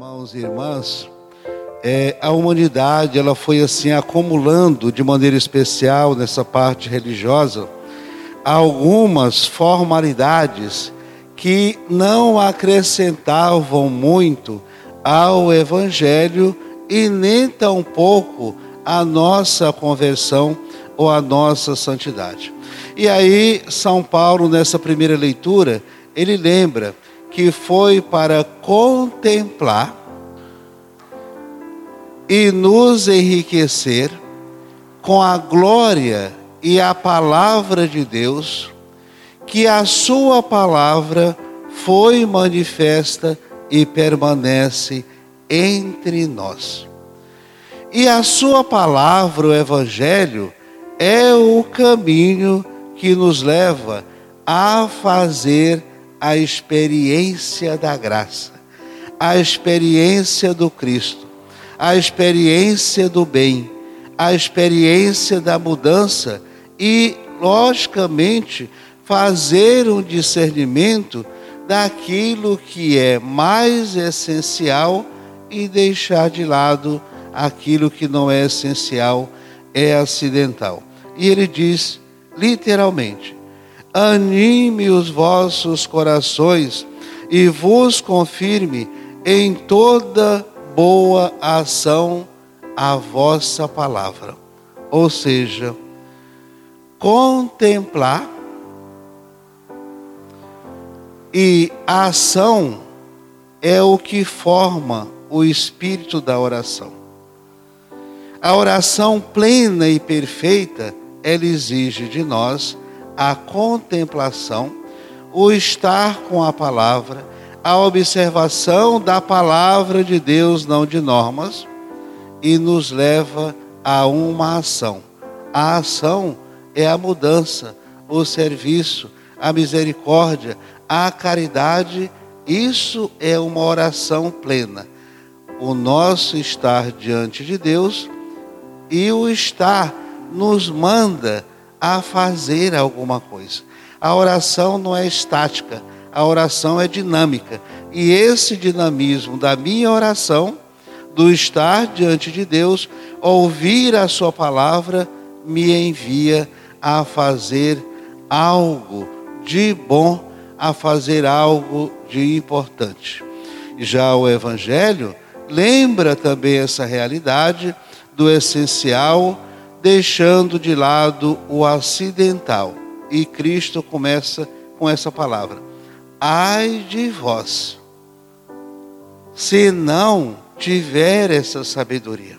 Irmãos e irmãs, é, a humanidade ela foi assim acumulando de maneira especial nessa parte religiosa algumas formalidades que não acrescentavam muito ao Evangelho e nem tampouco a nossa conversão ou a nossa santidade. E aí, São Paulo, nessa primeira leitura, ele lembra que foi para contemplar e nos enriquecer com a glória e a palavra de Deus, que a Sua palavra foi manifesta e permanece entre nós. E a Sua palavra, o Evangelho, é o caminho que nos leva a fazer a experiência da graça, a experiência do Cristo, a experiência do bem, a experiência da mudança e, logicamente, fazer um discernimento daquilo que é mais essencial e deixar de lado aquilo que não é essencial, é acidental. E ele diz, literalmente, anime os vossos corações e vos confirme em toda boa ação a vossa palavra. Ou seja, contemplar e a ação é o que forma o espírito da oração. A oração plena e perfeita, ela exige de nós a contemplação, o estar com a palavra, a observação da palavra de Deus, não de normas, e nos leva a uma ação. A ação é a mudança, o serviço, a misericórdia, a caridade. Isso é uma oração plena. O nosso estar diante de Deus e o estar nos manda a fazer alguma coisa. A oração não é estática, a oração é dinâmica. E esse dinamismo da minha oração, do estar diante de Deus, ouvir a Sua palavra, me envia a fazer algo de bom, a fazer algo de importante. Já o Evangelho lembra também essa realidade do essencial deixando de lado o acidental. E Cristo começa com essa palavra: Ai de vós, se não tiver essa sabedoria.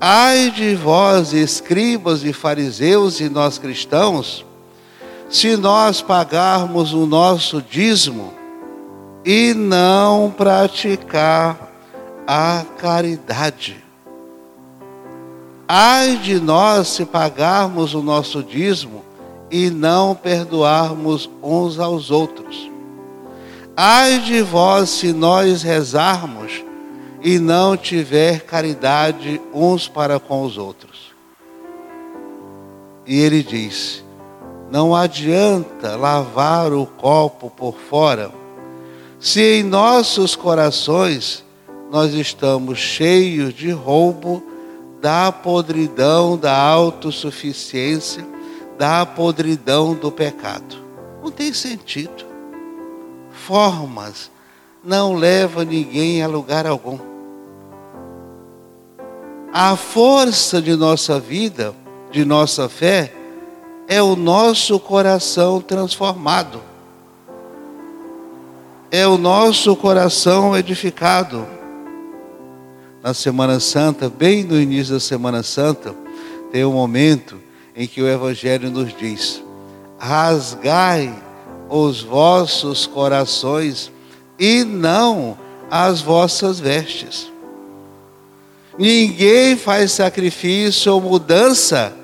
Ai de vós, escribas e fariseus e nós cristãos, se nós pagarmos o nosso dízimo e não praticar a caridade. Ai de nós se pagarmos o nosso dízimo e não perdoarmos uns aos outros. Ai de vós se nós rezarmos e não tiver caridade uns para com os outros. E ele diz: não adianta lavar o copo por fora, se em nossos corações nós estamos cheios de roubo da podridão da autossuficiência, da podridão do pecado. Não tem sentido. Formas não levam ninguém a lugar algum. A força de nossa vida, de nossa fé, é o nosso coração transformado. É o nosso coração edificado na Semana Santa, bem no início da Semana Santa, tem um momento em que o Evangelho nos diz: rasgai os vossos corações e não as vossas vestes. Ninguém faz sacrifício ou mudança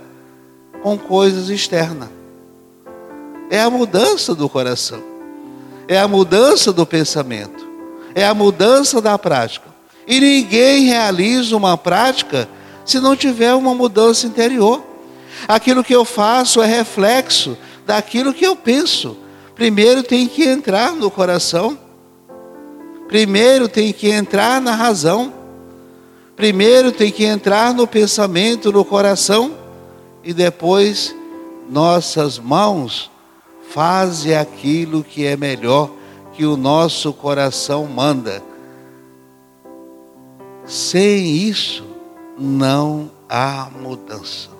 com coisas externas. É a mudança do coração, é a mudança do pensamento, é a mudança da prática. E ninguém realiza uma prática se não tiver uma mudança interior. Aquilo que eu faço é reflexo daquilo que eu penso. Primeiro tem que entrar no coração Primeiro tem que entrar na razão. Primeiro tem que entrar no pensamento, no coração, e depois nossas mãos fazem aquilo que é melhor que o nosso coração manda. Sem isso, não há mudança.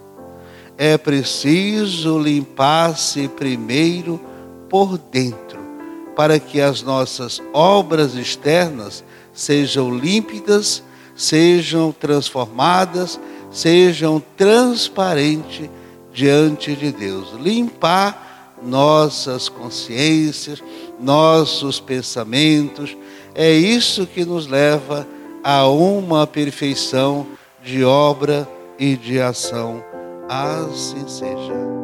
É preciso limpar-se primeiro por dentro, para que as nossas obras externas sejam límpidas, sejam transformadas, sejam transparentes diante de Deus. Limpar nossas consciências, nossos pensamentos, é isso que nos leva a uma perfeição de obra e de ação. Assim seja.